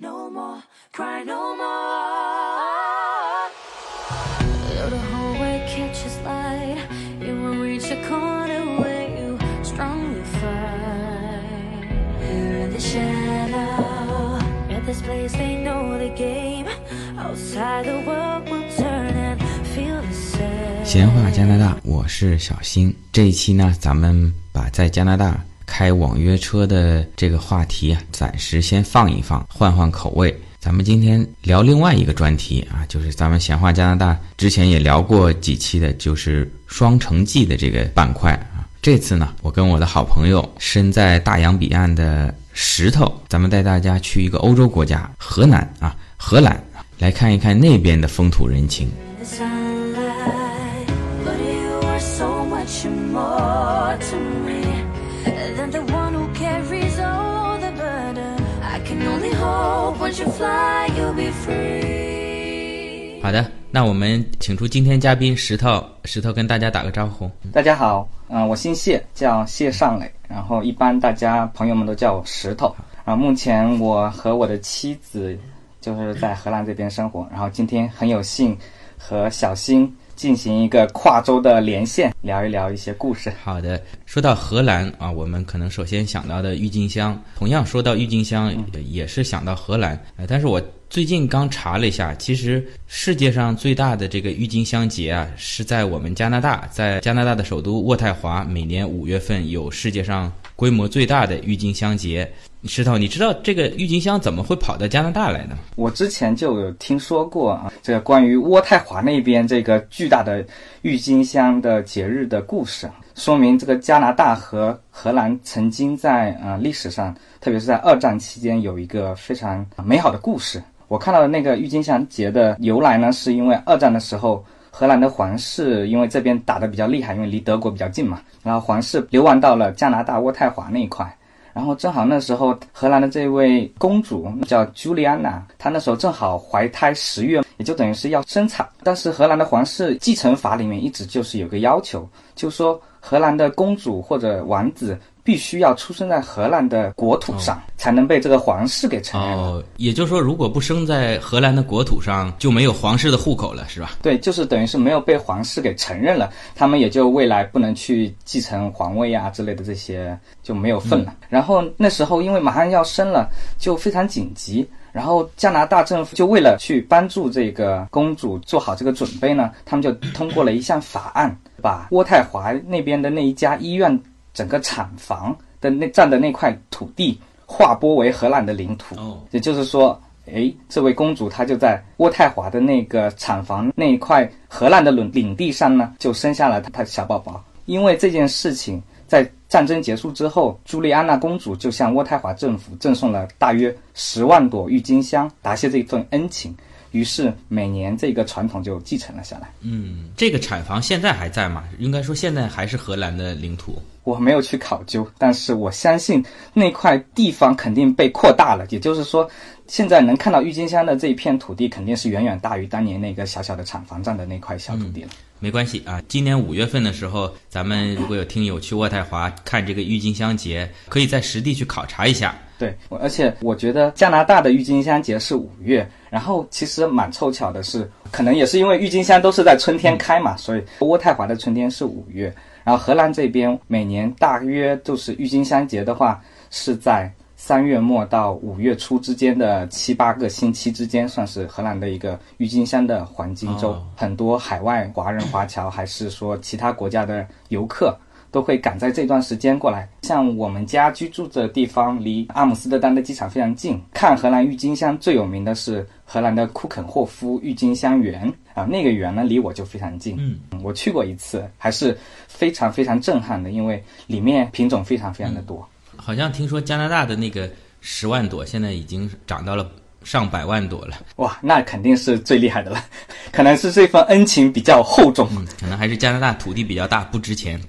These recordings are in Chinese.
No more, cry no more. Though the hallway catches light, you won't reach a corner where you strongly fight. Here in the shadow, at this place they know the game. Outside the world will turn and feel the same. 闲话加拿大，我是小新。这一期呢，咱们把在加拿大开网约车的这个话题啊，暂时先放一放，换换口味。咱们今天聊另外一个专题啊，就是咱们闲话加拿大之前也聊过几期的，就是双城记的这个板块啊。这次呢，我跟我的好朋友身在大洋彼岸的石头，咱们带大家去一个欧洲国家荷兰啊，荷兰来看一看那边的风土人情。好的，那我们请出今天嘉宾石头，石头跟大家打个招呼。大家好，嗯、我姓谢，叫谢尚磊，然后一般大家朋友们都叫我石头。啊，目前我和我的妻子就是在荷兰这边生活，然后今天很有幸和小新进行一个跨州的连线，聊一聊一些故事。好的，说到荷兰啊，我们可能首先想到的郁金香，同样说到郁金香，呃也是想到荷兰。呃，但是我最近刚查了一下，其实世界上最大的这个郁金香节啊，是在我们加拿大，在加拿大的首都渥太华，每年五月份有世界上规模最大的郁金香节。石头，你知道这个郁金香怎么会跑到加拿大来呢？我之前就有听说过啊，这个关于渥太华那边这个巨大的郁金香的节日的故事，说明这个加拿大和荷兰曾经在呃历史上，特别是在二战期间有一个非常美好的故事。我看到的那个郁金香节的由来呢，是因为二战的时候。荷兰的皇室因为这边打得比较厉害，因为离德国比较近嘛，然后皇室流亡到了加拿大渥太华那一块，然后正好那时候荷兰的这位公主叫朱莉安娜，她那时候正好怀胎十月，也就等于是要生产。但是荷兰的皇室继承法里面一直就是有个要求，就说荷兰的公主或者王子必须要出生在荷兰的国土上，才能被这个皇室给承认。哦，也就是说，如果不生在荷兰的国土上，就没有皇室的户口了，是吧？对，就是等于是没有被皇室给承认了，他们也就未来不能去继承皇位啊之类的这些就没有份了。然后那时候因为马上要生了，就非常紧急。然后加拿大政府就为了去帮助这个公主做好这个准备呢，他们就通过了一项法案，把渥太华那边的那一家医院整个产房的那占的那块土地划拨为荷兰的领土。哦，也就是说，哎，这位公主她就在渥太华的那个产房那一块荷兰的领领地上呢，就生下了她的小宝宝。因为这件事情，在战争结束之后，朱莉安娜公主就向渥太华政府赠送了大约十万朵郁金香，答谢这份恩情。于是每年这个传统就继承了下来。嗯，这个产房现在还在吗？应该说现在还是荷兰的领土。我没有去考究，但是我相信那块地方肯定被扩大了。也就是说，现在能看到郁金香的这一片土地，肯定是远远大于当年那个小小的厂房占的那块小土地了。没关系啊，今年五月份的时候，咱们如果有听友去渥太华看这个郁金香节，可以在实地去考察一下。对，而且我觉得加拿大的郁金香节是五月，然后其实蛮凑巧的是，可能也是因为郁金香都是在春天开嘛，所以渥太华的春天是五月，然后荷兰这边每年大约就是郁金香节的话是在三月末到五月初之间的七八个星期之间，算是荷兰的一个郁金香的黄金周。哦很多海外华人华侨还是说其他国家的游客。都会赶在这段时间过来。像我们家居住的地方离阿姆斯特丹的机场非常近，看荷兰郁金香最有名的是荷兰的库肯霍夫郁金香园啊，那个园呢离我就非常近。嗯，我去过一次，还是非常非常震撼的，因为里面品种非常非常的多。好像听说加拿大的那个十万朵，现在已经涨到了上百万朵了。哇，那肯定是最厉害的了，可能是这份恩情比较厚重。嗯，可能还是加拿大土地比较大，不值钱。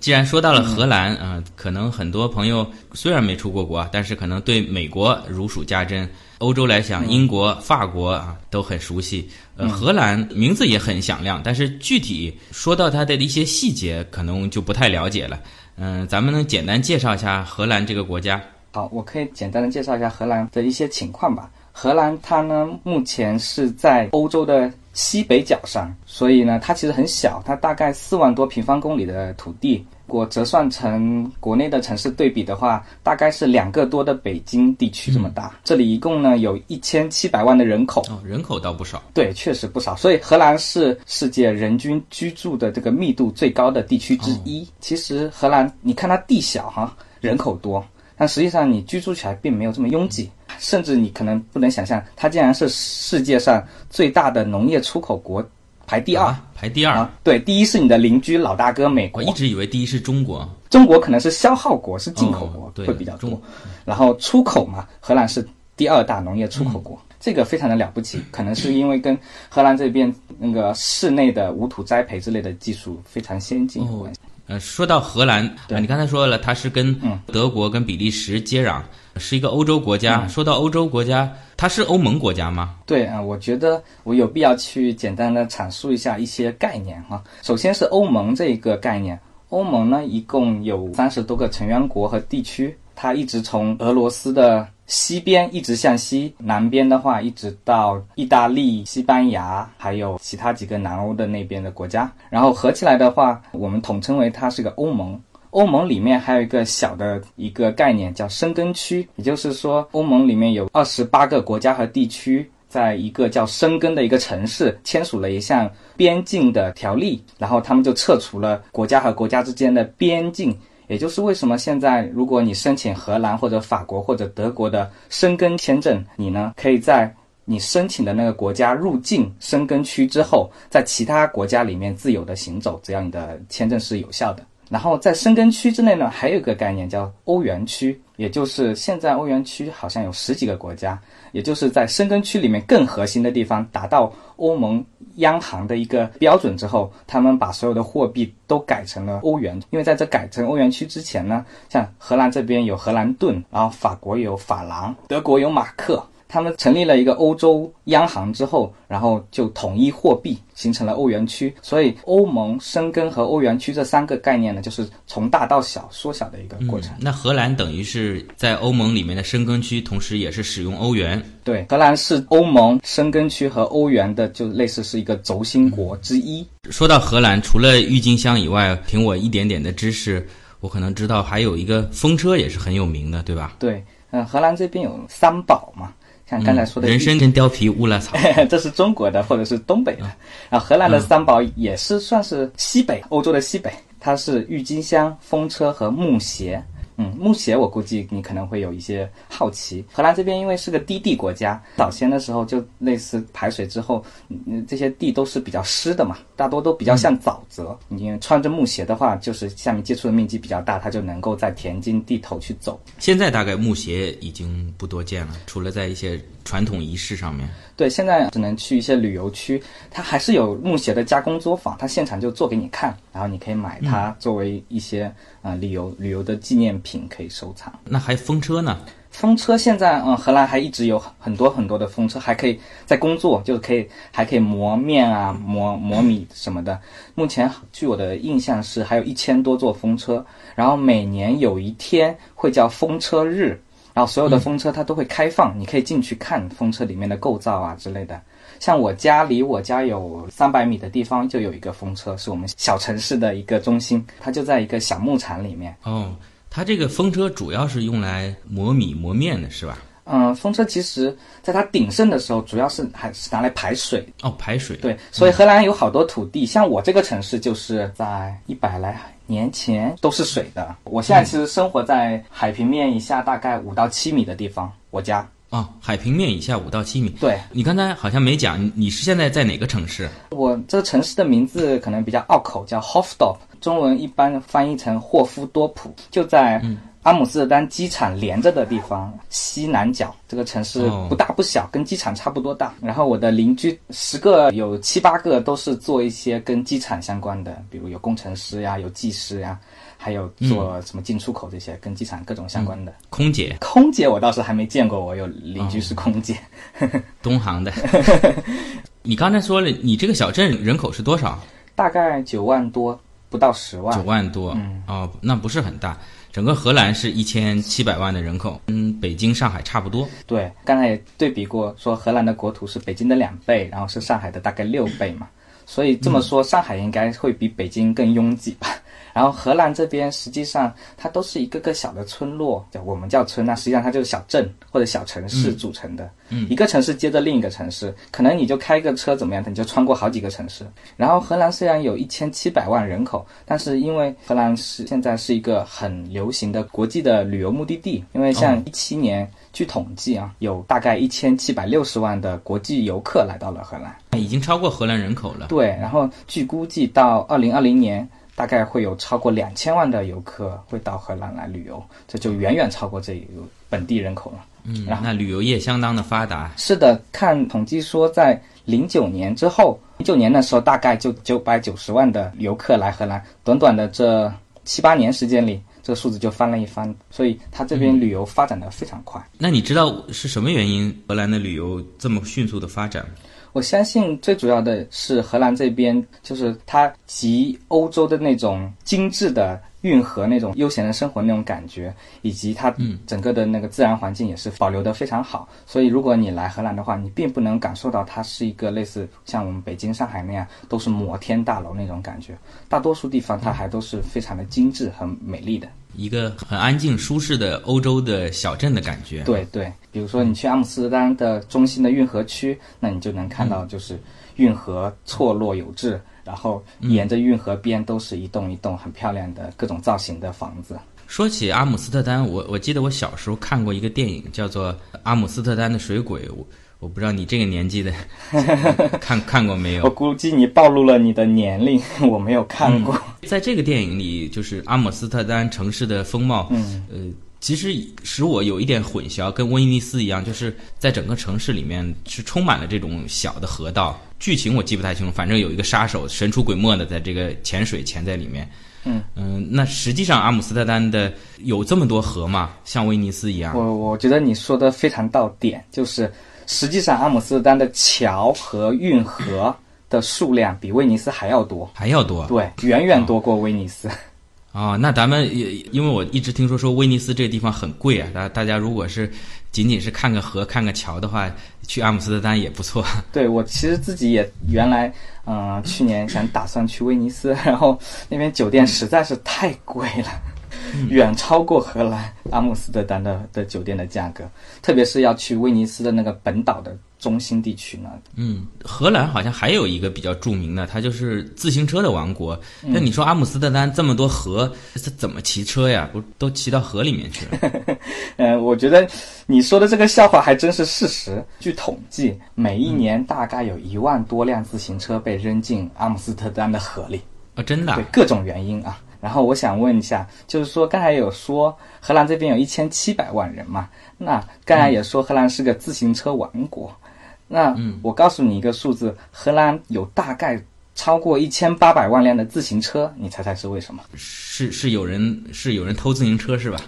既然说到了荷兰啊、呃可能很多朋友虽然没出过国啊，但是可能对美国如数家珍。欧洲来讲，英国、法国啊都很熟悉。呃，荷兰名字也很响亮，但是具体说到它的一些细节，可能就不太了解了。嗯、咱们能简单介绍一下荷兰这个国家？好，我可以简单的介绍一下荷兰的一些情况吧。荷兰它呢目前是在欧洲的西北角上，所以呢它其实很小，它大概四万多平方公里的土地。如果折算成国内的城市对比的话，大概是两个多的北京地区这么大。这里一共呢有一千七百万的人口，哦，人口倒不少。对，确实不少。所以荷兰是世界人均居住的这个密度最高的地区之一。其实荷兰，你看它地小哈，人口多，但实际上你居住起来并没有这么拥挤，甚至你可能不能想象，它竟然是世界上最大的农业出口国，排第二。啊，排第二。啊，对，第一是你的邻居老大哥美国我，一直以为第一是中国。中国可能是消耗国，是进口国、会比较多中。然后出口嘛，荷兰是第二大农业出口国，这个非常的了不起。可能是因为跟荷兰这边那个室内的无土栽培之类的技术非常先进有关系。呃，说到荷兰，你刚才说了，它是跟嗯德国、跟比利时接壤，是一个欧洲国家。说到欧洲国家，它是欧盟国家吗？对啊、我觉得我有必要去简单的阐述一下一些概念哈。首先是欧盟这一个概念，欧盟呢一共有三十多个成员国和地区，它一直从俄罗斯的西边一直向西，南边的话一直到意大利、西班牙，还有其他几个南欧的那边的国家，然后合起来的话，我们统称为它是个欧盟。欧盟里面还有一个小的一个概念叫申根区，也就是说，欧盟里面有二十八个国家和地区，在一个叫申根的一个城市签署了一项边境的条例，然后他们就撤除了国家和国家之间的边境。也就是为什么现在如果你申请荷兰或者法国或者德国的申根签证，你呢可以在你申请的那个国家入境申根区之后，在其他国家里面自由的行走，只要你的签证是有效的。然后在申根区之内呢，还有一个概念叫欧元区，也就是现在欧元区好像有十几个国家，也就是在申根区里面更核心的地方达到欧盟央行的一个标准之后，他们把所有的货币都改成了欧元。因为在这改成欧元区之前呢，像荷兰这边有荷兰盾，然后法国有法郎，德国有马克。他们成立了一个欧洲央行之后，然后就统一货币，形成了欧元区。所以，欧盟、生根和欧元区这三个概念呢，就是从大到小缩小的一个过程。那荷兰等于是在欧盟里面的生根区，同时也是使用欧元。对，荷兰是欧盟、生根区和欧元的，就类似是一个轴心国之一。说到荷兰，除了郁金香以外，凭我一点点的知识，我可能知道还有一个风车也是很有名的，对吧？对，嗯，荷兰这边有三宝嘛，像刚才说的嗯人参跟貂皮乌拉草。这是中国的或者是东北的，然后荷兰的三宝也是算是西北欧洲的西北，它是郁金香、风车和木榭。嗯，木鞋我估计你可能会有一些好奇。荷兰这边因为是个低地国家，早先的时候就类似排水之后，嗯，这些地都是比较湿的嘛，大多都比较像沼泽。你穿着木鞋的话，就是下面接触的面积比较大，它就能够在田间地头去走。现在大概木鞋已经不多见了，除了在一些传统仪式上面。对，现在只能去一些旅游区，它还是有木鞋的加工作坊，它现场就做给你看，然后你可以买它作为一些啊、呃旅游旅游的纪念品可以收藏。那还风车呢？风车现在嗯，荷兰还一直有很多很多的风车，还可以在工作，就是可以还可以磨面啊、磨磨米什么的。目前据我的印象是还有一千多座风车，然后每年有一天会叫风车日，然后所有的风车它都会开放，你可以进去看风车里面的构造啊之类的。像我家离我家有三百米的地方就有一个风车，是我们小城市的一个中心，它就在一个小牧场里面。哦，它这个风车主要是用来磨米磨面的，是吧？嗯，风车其实在它鼎盛的时候，主要是还是拿来排水。哦，排水。对，所以荷兰有好多土地，像我这个城市就是在一百来年前都是水的。我现在其实生活在海平面以下大概五到七米的地方，我家。哦，海平面以下五到七米。对你刚才好像没讲，你你是现在在哪个城市？我这个城市的名字可能比较拗口，叫 Hofdorp，中文一般翻译成霍夫多普，就在阿姆斯特丹机场连着的地方西南角。这个城市哦不大不小，跟机场差不多大。然后我的邻居十个有七八个都是做一些跟机场相关的，比如有工程师呀，有技师呀，还有做什么进出口这些跟机场各种相关的。空姐，空姐我倒是还没见过，我有邻居是空姐。东航的。你刚才说了，你这个小镇人口是多少？大概九万多，不到十万。九万多。嗯哦，那不是很大。整个荷兰是一千七百万的人口，跟北京、上海差不多。对，刚才也对比过，说荷兰的国土是北京的两倍，然后是上海的大概六倍嘛，所以这么说，上海应该会比北京更拥挤吧。然后荷兰这边实际上它都是一个个小的村落，叫我们叫村，那实际上它就是小镇或者小城市组成的。嗯一个城市接着另一个城市，可能你就开个车怎么样，你就穿过好几个城市。然后荷兰虽然有一千七百万人口，但是因为荷兰是现在是一个很流行的国际的旅游目的地，因为像一七年。据统计啊，有大概一千七百六十万的国际游客来到了荷兰。已经超过荷兰人口了。对，然后据估计到二零二零年，大概会有超过两千万的游客会到荷兰来旅游，这就远远超过这个本地人口了。嗯，然后那旅游业相当的发达。是的，看统计说，在零九年之后，零九年的时候大概就九百九十万的游客来荷兰，短短的这七八年时间里，这个数字就翻了一番，所以它这边旅游发展的非常快。那你知道是什么原因荷兰的旅游这么迅速的发展吗？我相信最主要的是荷兰这边，就是它集欧洲的那种精致的运河那种悠闲的生活那种感觉，以及它整个的那个自然环境也是保留的非常好。所以如果你来荷兰的话，你并不能感受到它是一个类似像我们北京、上海那样都是摩天大楼那种感觉。大多数地方它还都是非常的精致、很美丽的。一个很安静舒适的欧洲的小镇的感觉。对对，比如说你去阿姆斯特丹的中心的运河区，那你就能看到就是运河错落有致，然后沿着运河边都是一栋一栋很漂亮的各种造型的房子。说起阿姆斯特丹，我我记得我小时候看过一个电影，叫做《阿姆斯特丹的水鬼》，我我不知道你这个年纪的 看看过没有我？估计你暴露了你的年龄，我没有看过。在这个电影里，就是阿姆斯特丹城市的风貌，嗯，呃，其实使我有一点混淆，跟威尼斯一样，就是在整个城市里面是充满了这种小的河道。剧情我记不太清楚，反正有一个杀手神出鬼没的在这个潜水潜在里面。嗯嗯那实际上阿姆斯特丹的有这么多河吗？像威尼斯一样？我我觉得你说的非常到点，就是实际上阿姆斯特丹的桥和运河的数量比威尼斯还要多，还要多？对，远远多过威尼斯。哦，那咱们也因为我一直听说说威尼斯这个地方很贵啊，大大家如果是仅仅是看个河、看个桥的话，去阿姆斯特丹也不错。对我其实自己也原来，嗯、去年想打算去威尼斯，然后那边酒店实在是太贵了，远超过荷兰阿姆斯特丹的的酒店的价格，特别是要去威尼斯的那个本岛的中心地区呢。嗯，荷兰好像还有一个比较著名的，它就是自行车的王国。那你说阿姆斯特丹这么多河，它怎么骑车呀？不都骑到河里面去了？嗯，我觉得你说的这个笑话还真是事实。据统计，每一年大概有一万多辆自行车被扔进阿姆斯特丹的河里。哦，真的啊对？各种原因啊。然后我想问一下，就是说刚才有说荷兰这边有一千七百万人嘛，那刚才也说荷兰是个自行车王国，那我告诉你一个数字，荷兰有大概超过一千八百万辆的自行车，你猜猜是为什么？是是有人是有人偷自行车是吧？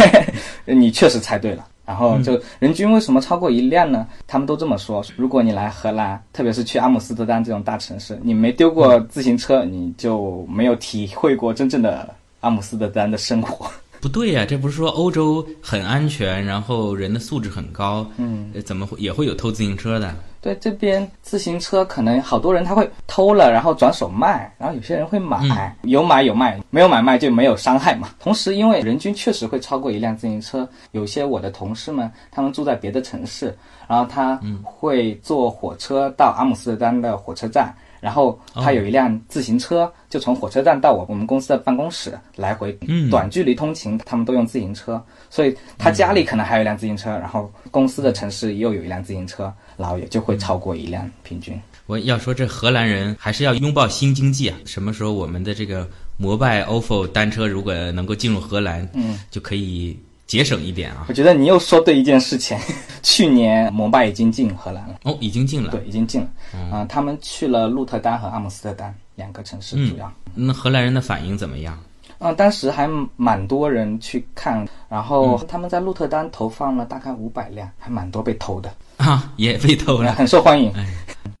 你确实猜对了。然后就人均为什么超过一辆呢？他们都这么说。如果你来荷兰，特别是去阿姆斯特丹这种大城市，你没丢过自行车，你就没有体会过真正的阿姆斯特丹的生活。不对呀、这不是说欧洲很安全，然后人的素质很高，嗯，呃怎么会也会有偷自行车的？对，这边自行车可能好多人他会偷了，然后转手卖，然后有些人会买，有买有卖，没有买卖就没有伤害嘛。同时，因为人均确实会超过一辆自行车，有些我的同事们他们住在别的城市，然后他会坐火车到阿姆斯特丹的火车站。然后他有一辆自行车，就从火车站到我我们公司的办公室来回，嗯短距离通勤，他们都用自行车，所以他家里可能还有一辆自行车，然后公司的城市又有一辆自行车，然后也就会超过一辆平均。我要说，这荷兰人还是要拥抱新经济啊！什么时候我们的这个摩拜 ofo 单车如果能够进入荷兰，嗯，就可以节省一点啊。我觉得你又说对一件事情，去年摩拜已经进荷兰了，哦，已经进了。对，已经进了，啊、他们去了鹿特丹和阿姆斯特丹两个城市主要。那荷兰人的反应怎么样？嗯，当时还蛮多人去看，然后他们在鹿特丹投放了大概五百辆，还蛮多被偷的，啊，也被偷了。很受欢迎。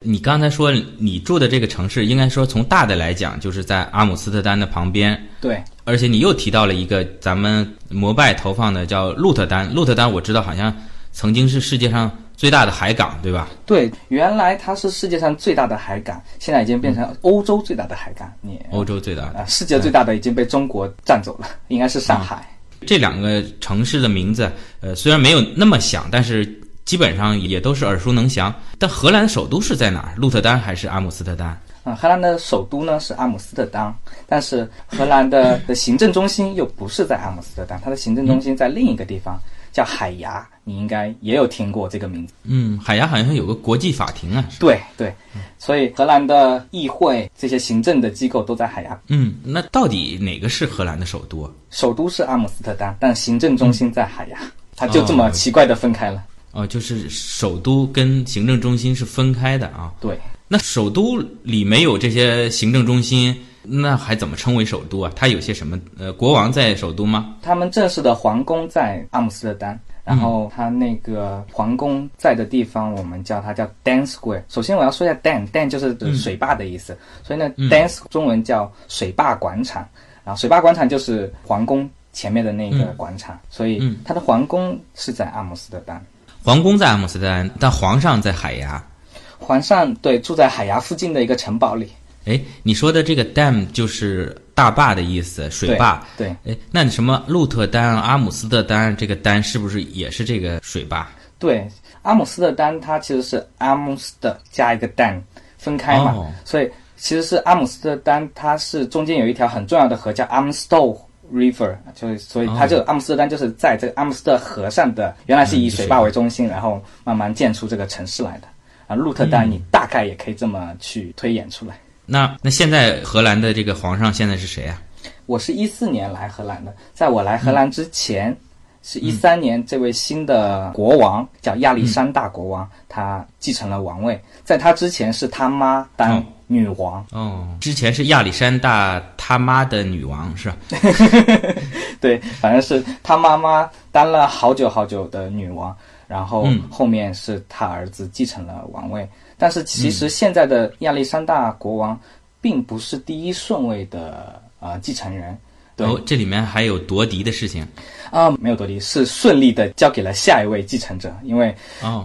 你刚才说你住的这个城市，应该说从大的来讲，就是在阿姆斯特丹的旁边，对，而且你又提到了一个咱们摩拜投放的叫鹿特丹，鹿特丹我知道好像曾经是世界上最大的海港，对吧？对，原来它是世界上最大的海港，现在已经变成欧洲最大的海港。你欧洲最大的啊，世界最大的已经被中国占走了，应该是上海。这两个城市的名字，呃，虽然没有那么响，但是基本上也都是耳熟能详。但荷兰的首都是在哪儿？鹿特丹还是阿姆斯特丹？啊，荷兰的首都呢是阿姆斯特丹，但是荷兰的 的行政中心又不是在阿姆斯特丹，它的行政中心在另一个地方，叫海牙。你应该也有听过这个名字。嗯，海牙好像有个国际法庭啊。对对，所以荷兰的议会这些行政的机构都在海牙。嗯，那到底哪个是荷兰的首都？首都是阿姆斯特丹，但行政中心在海牙，它就这么奇怪的分开了。哦，就是首都跟行政中心是分开的啊。对。那首都里没有这些行政中心，那还怎么称为首都啊？它有些什么？呃，国王在首都吗？他们正式的皇宫在阿姆斯特丹，然后他那个皇宫在的地方，我们叫它叫 Dan Square。首先我要说一下 Dan，Dan 就是水坝的意思，所以呢，Dan 中文叫水坝广场，然后水坝广场就是皇宫前面的那个广场，所以它的皇宫是在阿姆斯特丹。皇宫在阿姆斯特丹，但皇上在海牙。皇上对住在海牙附近的一个城堡里。哎，你说的这个 dam 就是大坝的意思，水坝。对。哎，那你什么鹿特丹、阿姆斯特丹这个丹是不是也是这个水坝？对，阿姆斯特丹它其实是阿姆斯特加一个 dam 分开嘛，所以其实是阿姆斯特丹它是中间有一条很重要的河叫 Amstel River，就是所以它就阿姆斯特丹就是在这个阿姆斯特河上的，原来是以水坝为中心，然后慢慢建出这个城市来的。啊鹿特丹，你大概也可以这么去推演出来。那那现在荷兰的这个皇上现在是谁啊？我是一四年来荷兰的，在我来荷兰之前，是一三年，这位新的国王叫亚历山大国王，他继承了王位。在他之前是他妈当女王。哦，之前是亚历山大他妈的女王是吧？对，反正是他妈妈当了好久好久的女王。然后后面是他儿子继承了王位，但是其实现在的亚历山大国王并不是第一顺位的呃继承人。哦，这里面还有夺嫡的事情啊？没有夺嫡，是顺利的交给了下一位继承者，因为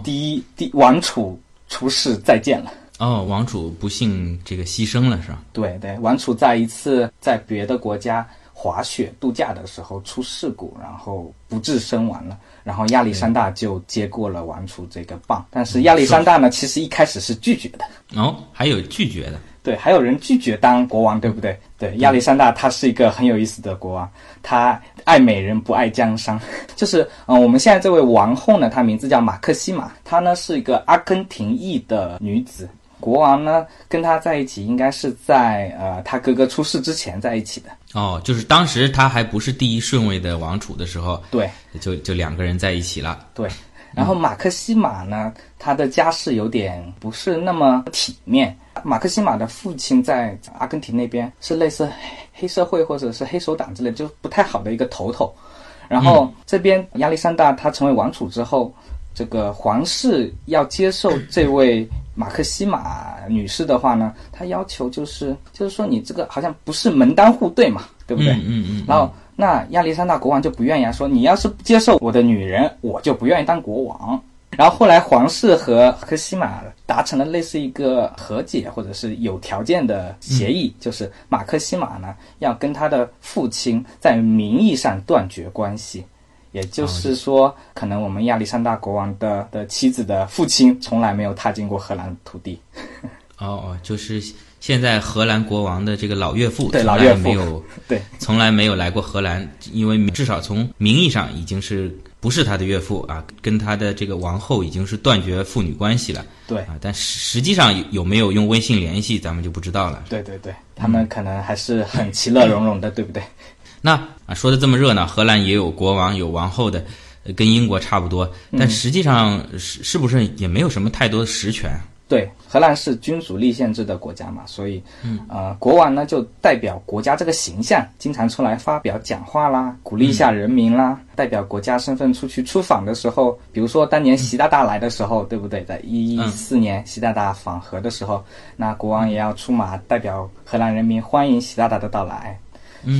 第一第王储出事再见了。哦，王储不幸这个牺牲了是吧？对对，王储在一次在别的国家滑雪度假的时候出事故，然后不治身亡了。然后亚历山大就接过了王储这个棒，但是亚历山大呢，其实一开始是拒绝的。哦，还有拒绝的，对，还有人拒绝当国王，对不对？对，亚历山大他是一个很有意思的国王，他爱美人不爱江山。就是，嗯，我们现在这位王后呢，她名字叫马克西玛，她呢是一个阿根廷裔的女子。国王呢，跟他在一起应该是在呃他哥哥出事之前在一起的。哦，就是当时他还不是第一顺位的王储的时候，对，就就两个人在一起了。对，然后马克西马呢，他的家世有点不是那么体面。马克西马的父亲在阿根廷那边是类似黑社会或者是黑手党之类，就不太好的一个头头。然后这边亚历山大他成为王储之后，这个皇室要接受这位。马克西玛女士的话呢，她要求就是，就是说你这个好像不是门当户对嘛，对不对？嗯嗯嗯。然后那亚历山大国王就不愿意啊，说你要是不接受我的女人，我就不愿意当国王。然后后来皇室和马克西玛达成了类似一个和解或者是有条件的协议，就是马克西玛呢要跟他的父亲在名义上断绝关系。也就是说，可能我们亚历山大国王的的妻子的父亲从来没有踏进过荷兰土地。哦哦，就是现在荷兰国王的这个老岳父，对老岳父没有 对，从来没有来过荷兰，因为至少从名义上已经是不是他的岳父啊，跟他的这个王后已经是断绝父女关系了。对啊，但实际上有没有用微信联系，咱们就不知道了。对对对，他们可能还是很其乐融融的，对不对？那啊，说的这么热闹，荷兰也有国王有王后的，跟英国差不多，但实际上是是不是也没有什么太多的实权？对，荷兰是君主立宪制的国家嘛，所以，呃，国王呢就代表国家这个形象，经常出来发表讲话啦，鼓励一下人民啦，代表国家身份出去出访的时候，比如说当年习大大来的时候，对不对？在一一四年习大大访荷的时候，那国王也要出马代表荷兰人民欢迎习大大的到来。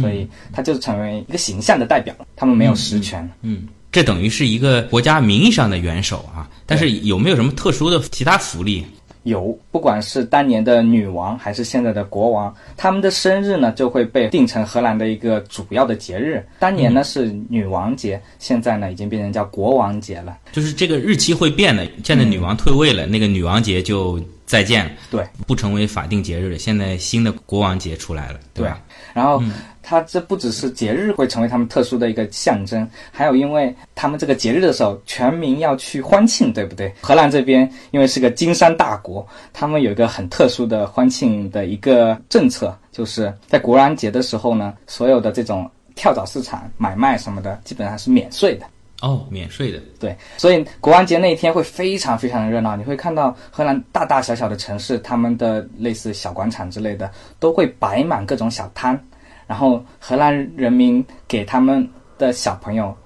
所以它就成为一个形象的代表了。他们没有实权。嗯，这等于是一个国家名义上的元首啊，但是有没有什么特殊的其他福利？有，不管是当年的女王还是现在的国王，他们的生日呢就会被定成荷兰的一个主要的节日。当年呢是女王节，现在呢已经变成叫国王节了。就是这个日期会变的。现在女王退位了，那个女王节就再见了，对，不成为法定节日了。现在新的国王节出来了，对吧？然后，它这不只是节日会成为他们特殊的一个象征，还有因为他们这个节日的时候，全民要去欢庆，对不对？荷兰这边因为是个经商大国，他们有一个很特殊的欢庆的一个政策，就是在国王节的时候呢，所有的这种跳蚤市场买卖什么的，基本上是免税的。哦，免税的，对，所以国王节那一天会非常非常的热闹。你会看到荷兰大大小小的城市，他们的类似小广场之类的，都会摆满各种小摊。然后荷兰人民给他们的小朋友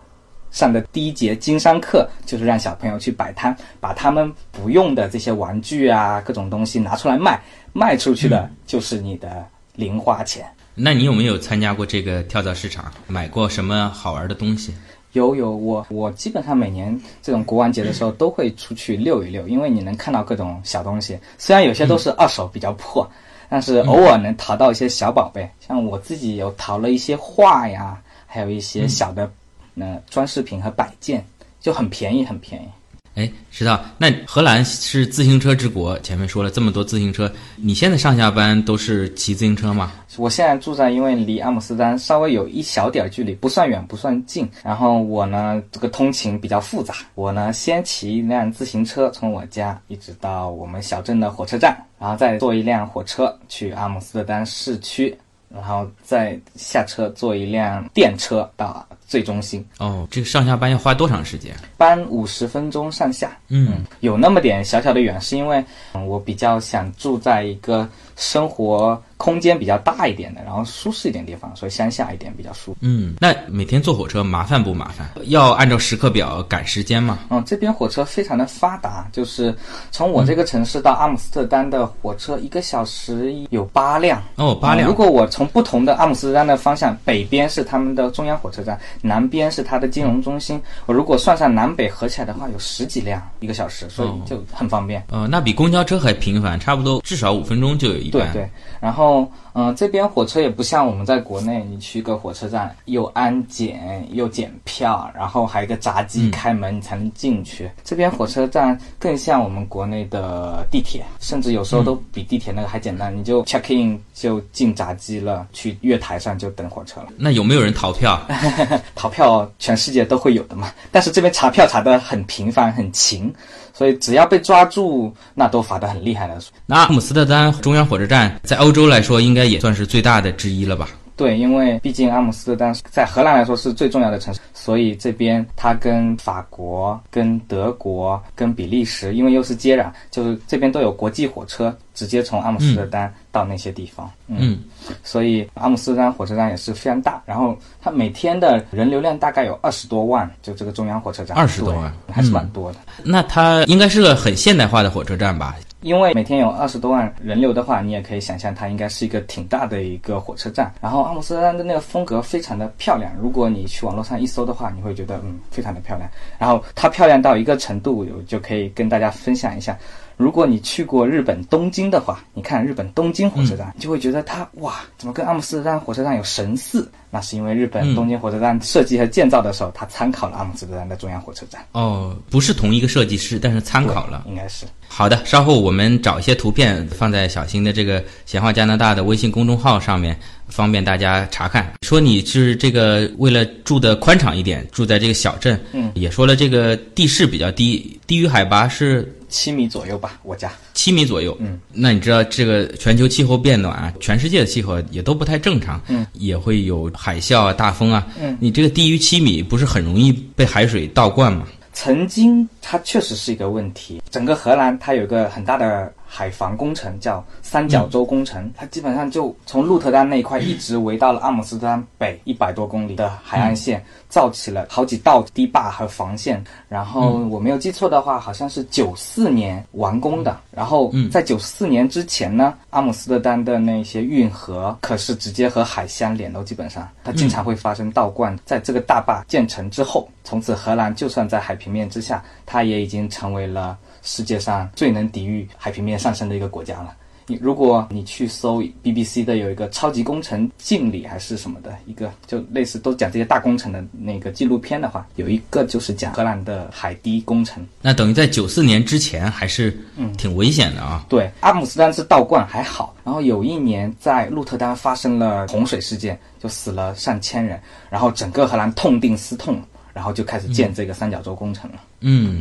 上的第一节经商课，就是让小朋友去摆摊，把他们不用的这些玩具啊、各种东西拿出来卖，卖出去的就是你的零花钱。那你有没有参加过这个跳蚤市场，买过什么好玩的东西？有有，我我基本上每年这种国王节的时候都会出去溜一溜，因为你能看到各种小东西，虽然有些都是二手比较破，但是偶尔能淘到一些小宝贝。像我自己有淘了一些画呀，还有一些小的呃装饰品和摆件，就很便宜，很便宜。哎，石头，那荷兰是自行车之国，前面说了这么多自行车，你现在上下班都是骑自行车吗？我现在住在，因为离阿姆斯特丹稍微有一小点儿距离，不算远，不算近。然后我呢，这个通勤比较复杂，我呢先骑一辆自行车从我家一直到我们小镇的火车站，然后再坐一辆火车去阿姆斯特丹市区，然后再下车坐一辆电车到最中心。哦，这个上下班要花多长时间？班五十分钟上下。嗯，有那么点小小的远，是因为嗯我比较想住在一个生活空间比较大一点的，然后舒适一点地方，所以乡下一点比较舒服。嗯，那每天坐火车麻烦不麻烦？要按照时刻表赶时间吗？嗯，这边火车非常的发达，就是从我这个城市到阿姆斯特丹的火车一个小时有八辆。哦，八辆。如果我从不同的阿姆斯特丹的方向，北边是他们的中央火车站，南边是它的金融中心，我如果算上南北合起来的话，有十几辆一个小时，所以就很方便。呃，那比公交车还频繁，差不多至少五分钟就有一班。对对，然后嗯、呃这边火车也不像我们在国内，你去个火车站又安检又检票，然后还有一个闸机开门你才能进去。这边火车站更像我们国内的地铁，甚至有时候都比地铁那个还简单，你就 check in 就进闸机了，去月台上就等火车了。那有没有人逃票？逃票全世界都会有的嘛，但是这边查票查的很频繁很勤，所以只要被抓住，那都罚的很厉害了。那阿姆斯特丹中央火车站在欧洲来说，应该也算是最大的之一了吧？对，因为毕竟阿姆斯特丹在荷兰来说是最重要的城市，所以这边它跟法国、跟德国、跟比利时，因为又是接壤，就是这边都有国际火车直接从阿姆斯特丹到那些地方。嗯，所以阿姆斯特丹火车站也是非常大，然后它每天的人流量大概有二十多万，就这个中央火车站二十多万还是蛮多的。那它应该是个很现代化的火车站吧？因为每天有二十多万人流的话，你也可以想象它应该是一个挺大的一个火车站。然后阿姆斯特丹的那个风格非常的漂亮，如果你去网络上一搜的话，你会觉得嗯非常的漂亮。然后它漂亮到一个程度，我就可以跟大家分享一下。如果你去过日本东京的话，你看日本东京火车站，你就会觉得它哇，怎么跟阿姆斯特丹火车站有神似？那是因为日本东京火车站设计和建造的时候，它参考了阿姆斯特丹的中央火车站。哦，不是同一个设计师，但是参考了。应该是。好的，稍后我们找一些图片放在小新的这个“闲话加拿大”的微信公众号上面，方便大家查看。说你是这个为了住的宽敞一点，住在这个小镇，嗯，也说了这个地势比较低，低于海拔是七米左右吧，我家。七米左右。嗯，那你知道这个全球气候变暖啊，全世界的气候也都不太正常，嗯，也会有海啸啊、大风啊，嗯，你这个低于七米，不是很容易被海水倒灌吗？曾经它确实是一个问题。整个荷兰它有一个很大的海防工程，叫三角洲工程。它基本上就从鹿特丹那一块一直围到了阿姆斯特丹北一百多公里的海岸线，造起了好几道堤坝和防线。然后我没有记错的话，好像是九四年完工的。然后在九四年之前呢，阿姆斯特丹的那些运河可是直接和海相连的，基本上它经常会发生倒灌。在这个大坝建成之后，从此荷兰就算在海平面之下，它也已经成为了世界上最能抵御海平面上升的一个国家了。你如果你去搜 BBC 的有一个超级工程敬礼还是什么的一个，就类似都讲这些大工程的那个纪录片的话，有一个就是讲荷兰的海堤工程。那等于在九四年之前还是挺危险的啊。对，阿姆斯特丹是倒灌还好，然后有一年在鹿特丹发生了洪水事件，就死了上千人，然后整个荷兰痛定思痛。然后就开始建这个三角洲工程了。嗯，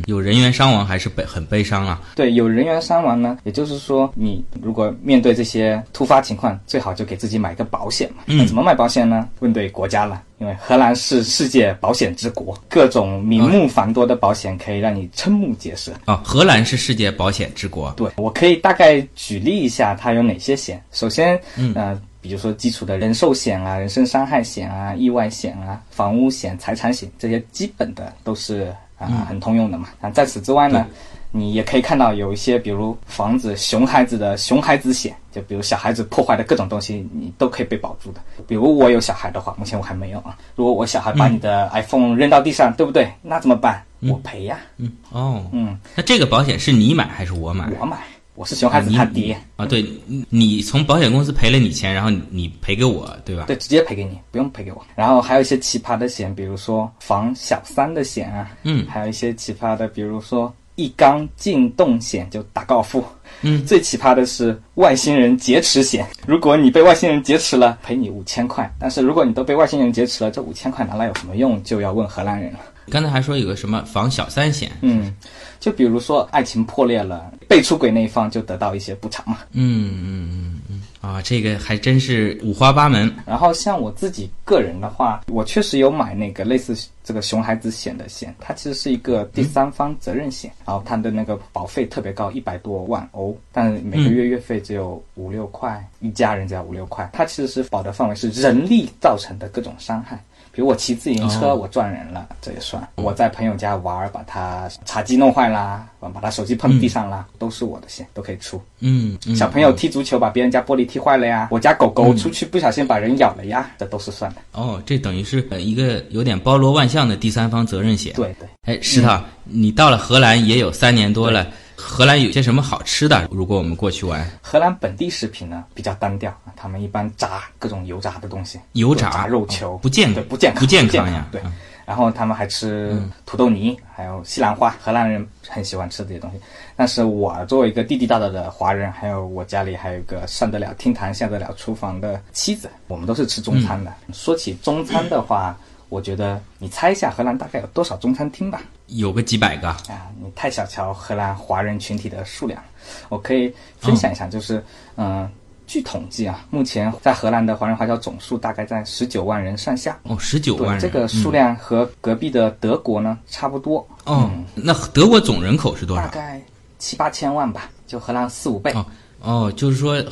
有人员伤亡还是悲很悲伤啊。对，有人员伤亡呢，也就是说，你如果面对这些突发情况，最好就给自己买个保险嘛。那怎么买保险呢？问对国家了，因为荷兰是世界保险之国，各种名目繁多的保险可以让你瞠目结舌。哦，荷兰是世界保险之国。对，我可以大概举例一下，它有哪些险。首先，嗯。比如说基础的人寿险啊、人身伤害险啊、意外险啊、房屋险、财产险这些基本的都是啊很通用的嘛。那，在此之外呢，你也可以看到有一些，比如防止熊孩子的熊孩子险，就比如小孩子破坏的各种东西，你都可以被保住的。比如我有小孩的话，目前我还没有啊。如果我小孩把你的 iPhone 扔到地上，对不对？那怎么办？我赔呀。嗯哦嗯，那这个保险是你买还是我买？我买。我是熊孩子他爹啊，对，你从保险公司赔了你钱，然后你赔给我，对吧？对，直接赔给你，不用赔给我。然后还有一些奇葩的险，比如说防小三的险啊，嗯，还有一些奇葩的，比如说一缸进洞险，就打高尔夫，嗯，最奇葩的是外星人劫持险，如果你被外星人劫持了，赔你五千块。但是如果你都被外星人劫持了，这五千块拿来有什么用？就要问荷兰人了。刚才还说有个什么防小三险，嗯。就比如说爱情破裂了，被出轨那一方就得到一些补偿嘛。嗯嗯嗯嗯啊，这个还真是五花八门。然后像我自己个人的话，我确实有买那个类似这个熊孩子险的险，它其实是一个第三方责任险，然后它的那个保费特别高，一百多万欧，但每个月月费只有五六块，一家人只要五六块。它其实是保的范围是人力造成的各种伤害。比如我骑自行车，我撞人了，这也算。我在朋友家玩，把他茶几弄坏啦，把他手机碰地上啦，都是我的险，都可以出。嗯，小朋友踢足球把别人家玻璃踢坏了呀，我家狗狗出去不小心把人咬了呀，这都是算的。哦，这等于是一个有点包罗万象的第三方责任险。对对。哎，石头，你到了荷兰也有三年多了。荷兰有些什么好吃的？如果我们过去玩，荷兰本地食品呢比较单调啊，他们一般炸各种油炸的东西，油炸肉球不健对不健康不健康呀。对，然后他们还吃土豆泥，还有西兰花，荷兰人很喜欢吃这些东西。但是我作为一个地地道道的华人，还有我家里还有一个上得了厅堂下得了厨房的妻子，我们都是吃中餐的。说起中餐的话。我觉得你猜一下，荷兰大概有多少中餐厅吧？有个几百个啊！你太小瞧荷兰华人群体的数量。我可以分享一下，就是嗯，据统计啊，目前在荷兰的华人华侨总数大概在十九万人上下。哦，十九万人，这个数量和隔壁的德国呢差不多。哦，那德国总人口是多少？大概七八千万吧，就荷兰四五倍。哦哦，就是说。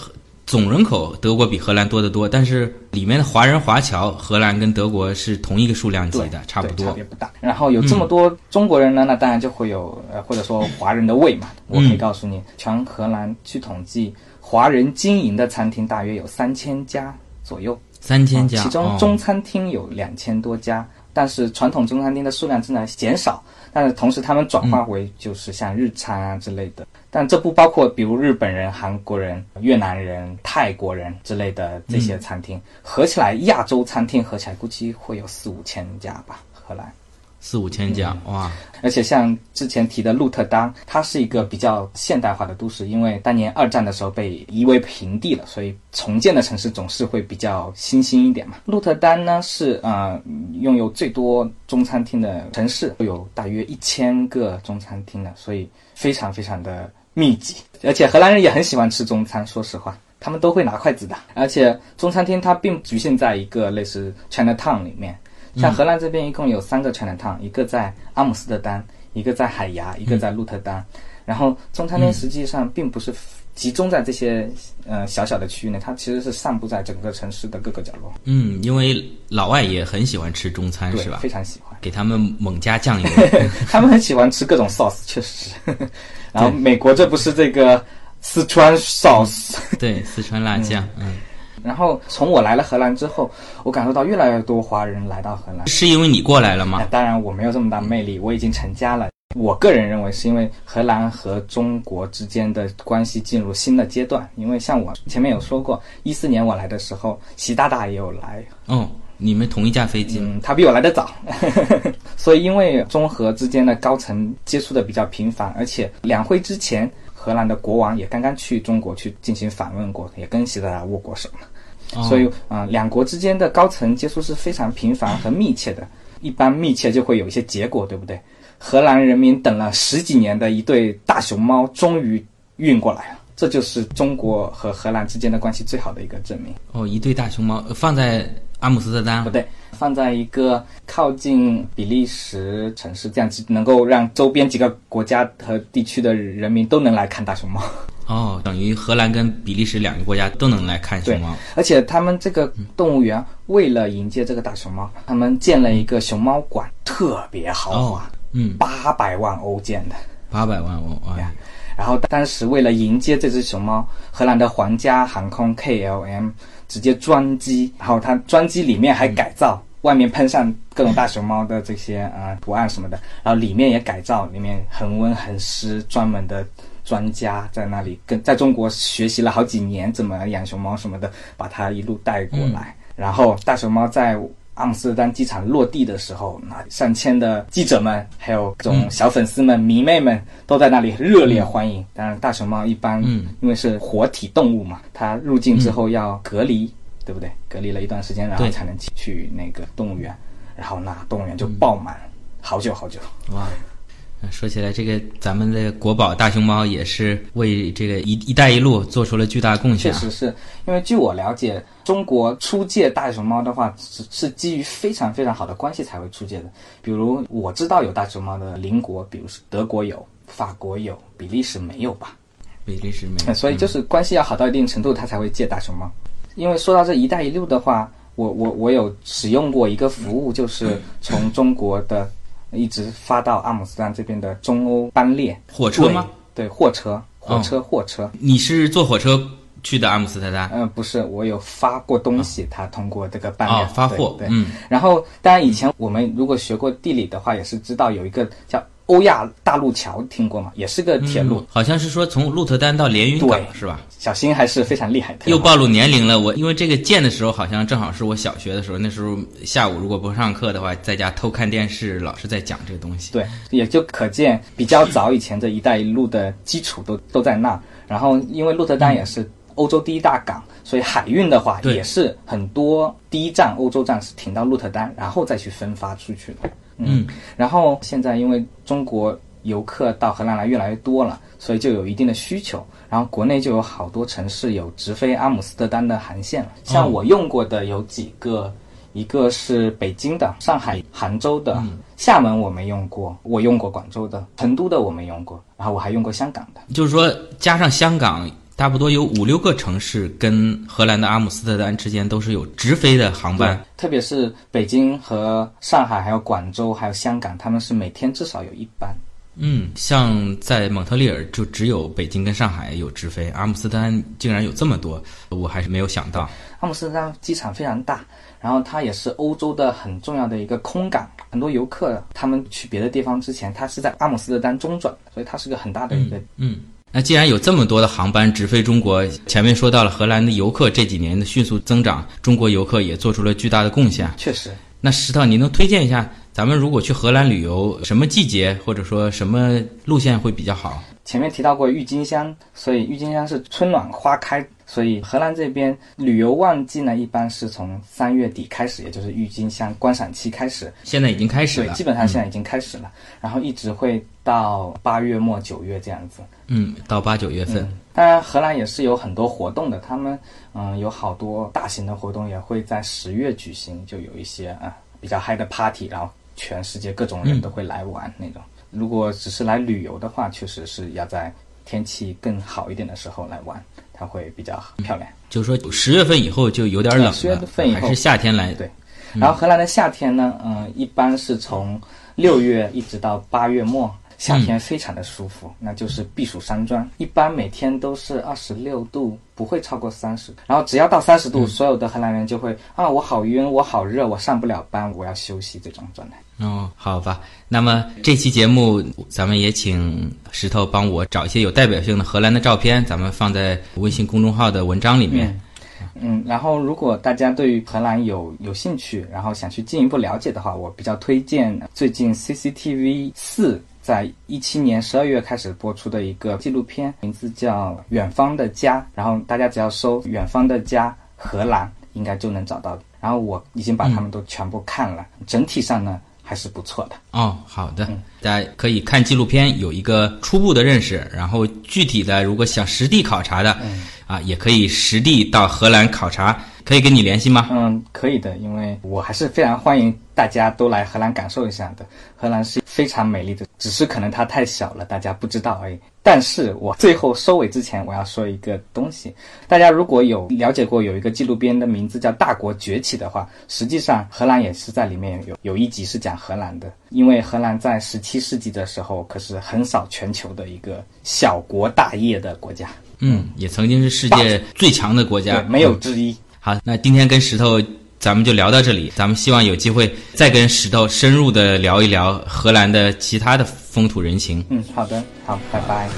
总人口德国比荷兰多得多，但是里面的华人华侨，荷兰跟德国是同一个数量级的，差不多，差别不大。然后有这么多中国人呢，那当然就会有呃，或者说华人的胃嘛。我可以告诉你，全荷兰去统计，华人经营的餐厅大约有三千家左右，三千家，其中中餐厅有两千多家，但是传统中餐厅的数量正在减少。但是同时，他们转化为就是像日餐啊之类的，但这不包括比如日本人、韩国人、越南人、泰国人之类的这些餐厅，合起来亚洲餐厅合起来估计会有四五千家吧，荷兰。四五千家哇！而且像之前提的鹿特丹，它是一个比较现代化的都市，因为当年二战的时候被夷为平地了，所以重建的城市总是会比较新兴一点嘛。鹿特丹呢是呃拥有最多中餐厅的城市，有大约一千个中餐厅的，所以非常非常的密集。而且荷兰人也很喜欢吃中餐，说实话，他们都会拿筷子的。而且中餐厅它并局限在一个类似 China Town 里面。像荷兰这边一共有三个 Chinatown，一个在阿姆斯特丹，一个在海牙，一个在鹿特丹。然后中餐厅实际上并不是集中在这些呃小小的区域内，它其实是散布在整个城市的各个角落。嗯，因为老外也很喜欢吃中餐，是吧非？常喜欢。给他们猛加酱油。他们很喜欢吃各种 sauce，确实是。然后美国这不是这个四川 sauce，对，四川辣酱，嗯，然后从我来了荷兰之后，我感受到越来越多华人来到荷兰。是因为你过来了吗？当然我没有这么大魅力，我已经成家了。我个人认为是因为荷兰和中国之间的关系进入新的阶段，因为像我前面有说过，一四年我来的时候，习大大也有来，哦，你们同一架飞机，嗯，他比我来的早，所以因为中荷之间的高层接触的比较频繁，而且两会之前，荷兰的国王也刚刚去中国去进行访问过，也跟习大大握过手。哦所以啊、呃两国之间的高层接触是非常频繁和密切的。一般密切就会有一些结果，对不对？荷兰人民等了十几年的一对大熊猫终于运过来了，这就是中国和荷兰之间的关系最好的一个证明。哦，一对大熊猫呃放在阿姆斯特丹不，对，放在一个靠近比利时城市，这样子能够让周边几个国家和地区的人民都能来看大熊猫。哦，等于荷兰跟比利时两个国家都能来看熊猫。而且他们这个动物园为了迎接这个大熊猫，他们建了一个熊猫馆，特别豪华哦，嗯，八百万欧建的。八百万欧啊，然后当时为了迎接这只熊猫，荷兰的皇家航空 KLM 直接专机，然后它专机里面还改造，外面喷上各种大熊猫的这些呃图案什么的，然后里面也改造，里面恒温恒湿，专门的专家在那里跟在中国学习了好几年怎么养熊猫什么的，把它一路带过来，然后大熊猫在。阿姆斯特丹机场落地的时候，那上千的记者们，还有各种小粉丝们、迷妹们都在那里热烈欢迎。当然，大熊猫一般嗯因为是活体动物嘛，它入境之后要隔离，对不对？隔离了一段时间，然后才能去去那个动物园，然后那动物园就爆满，好久好久。哇。说起来，这个咱们的国宝大熊猫也是为这个“一一带一路”做出了巨大贡献啊。确实是因为据我了解，中国出借大熊猫的话，是是基于非常非常好的关系才会出借的。比如我知道有大熊猫的邻国，比如是德国有，法国有，比利时没有吧？比利时没有，嗯所以就是关系要好到一定程度，他才会借大熊猫。因为说到这“一带一路”的话，我我我有使用过一个服务，就是从中国的一直发到阿姆斯特丹这边的中欧班列火车吗？对，货车，火车，货车。你是坐火车去的阿姆斯特丹？嗯、不是，我有发过东西，他通过这个班列、哦，发货，对。对嗯，然后，当然以前我们如果学过地理的话，也是知道有一个叫欧亚大陆桥，听过吗？也是个铁路。嗯好像是说从鹿特丹到连云港是吧？小新还是非常厉害的。又暴露年龄了，我因为这个建的时候好像正好是我小学的时候，那时候下午如果不上课的话，在家偷看电视，老师在讲这个东西。对，也就可见比较早以前这“一带一路”的基础都都在那。然后，因为鹿特丹也是欧洲第一大港，所以海运的话也是很多第一站欧洲站是停到鹿特丹，然后再去分发出去的。嗯，然后现在因为中国游客到荷兰来越来越多了，所以就有一定的需求。然后国内就有好多城市有直飞阿姆斯特丹的航线了，像我用过的有几个。一个是北京的、上海、杭州的、厦门我没用过，我用过广州的、成都的我没用过，然后我还用过香港的。就是说加上香港，差不多有五六个城市跟荷兰的阿姆斯特丹之间都是有直飞的航班。特别是北京和上海，还有广州，还有香港，他们是每天至少有一班。嗯，像在蒙特利尔就只有北京跟上海有直飞，阿姆斯特丹竟然有这么多，我还是没有想到。阿姆斯特丹机场非常大，然后它也是欧洲的很重要的一个空港，很多游客他们去别的地方之前，它是在阿姆斯特丹中转，所以它是个很大的一个。嗯，那既然有这么多的航班直飞中国，前面说到了荷兰的游客这几年的迅速增长，中国游客也做出了巨大的贡献。确实，那石头，你能推荐一下，咱们如果去荷兰旅游，什么季节或者说什么路线会比较好？前面提到过郁金香，所以郁金香是春暖花开，所以荷兰这边旅游旺季呢，一般是从三月底开始，也就是郁金香观赏期开始，现在已经开始对，了，基本上现在已经开始了，然后一直会到八月末九月这样子。嗯，到八九月份。当然，荷兰也是有很多活动的，他们嗯有好多大型的活动也会在十月举行，就有一些啊比较嗨的 party，然后全世界各种人都会来玩那种。如果只是来旅游的话，确实是要在天气更好一点的时候来玩，它会比较漂亮。就是说十月份以后就有点冷了，对10月份以后还是夏天来。对，然后荷兰的夏天呢，嗯、一般是从六月一直到八月末，夏天非常的舒服，那就是避暑山庄，一般每天都是二十六度，不会超过三十。然后只要到三十度，所有的荷兰人就会啊，我好晕，我好热，我上不了班，我要休息这种状态。哦，好吧。那么这期节目，咱们也请石头帮我找一些有代表性的荷兰的照片，咱们放在微信公众号的文章里面。嗯，然后如果大家对于荷兰有有兴趣，然后想去进一步了解的话，我比较推荐最近 CCTV 四在一七年十二月开始播出的一个纪录片，名字叫《远方的家》，然后大家只要搜“远方的家荷兰”，应该就能找到。然后我已经把它们都全部看了，整体上呢还是不错的。哦，好的，大家可以看纪录片，有一个初步的认识，然后具体的如果想实地考察的，啊，也可以实地到荷兰考察，可以跟你联系吗？嗯，可以的，因为我还是非常欢迎大家都来荷兰感受一下的。荷兰是非常美丽的，只是可能它太小了，大家不知道而已。但是我最后收尾之前，我要说一个东西，大家如果有了解过有一个纪录片的名字叫《大国崛起》的话，实际上荷兰也是在里面有有一集是讲荷兰的，因为荷兰在十七世纪的时候可是横扫全球的一个小国大业的国家，嗯，也曾经是世界最强的国家对，，没有之一。好，那今天跟石头咱们就聊到这里，咱们希望有机会再跟石头深入的聊一聊荷兰的其他的风土人情。嗯，好的，好，拜拜。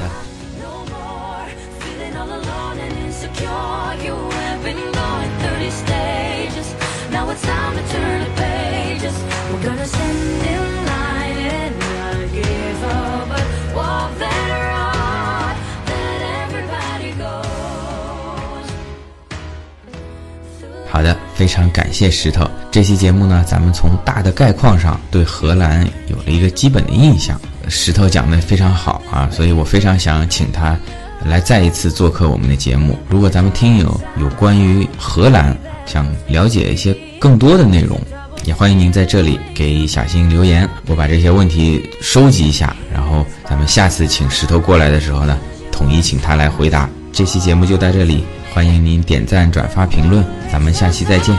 非常感谢石头。这期节目呢，咱们从大的概况上对荷兰有了一个基本的印象。石头讲的非常好啊，所以我非常想请他来再一次做客我们的节目。如果咱们听友有关于荷兰想了解一些更多的内容，也欢迎您在这里给小新留言，我把这些问题收集一下，然后咱们下次请石头过来的时候呢，统一请他来回答。这期节目就到这里，欢迎您点赞、转发、评论，咱们下期再见。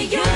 you.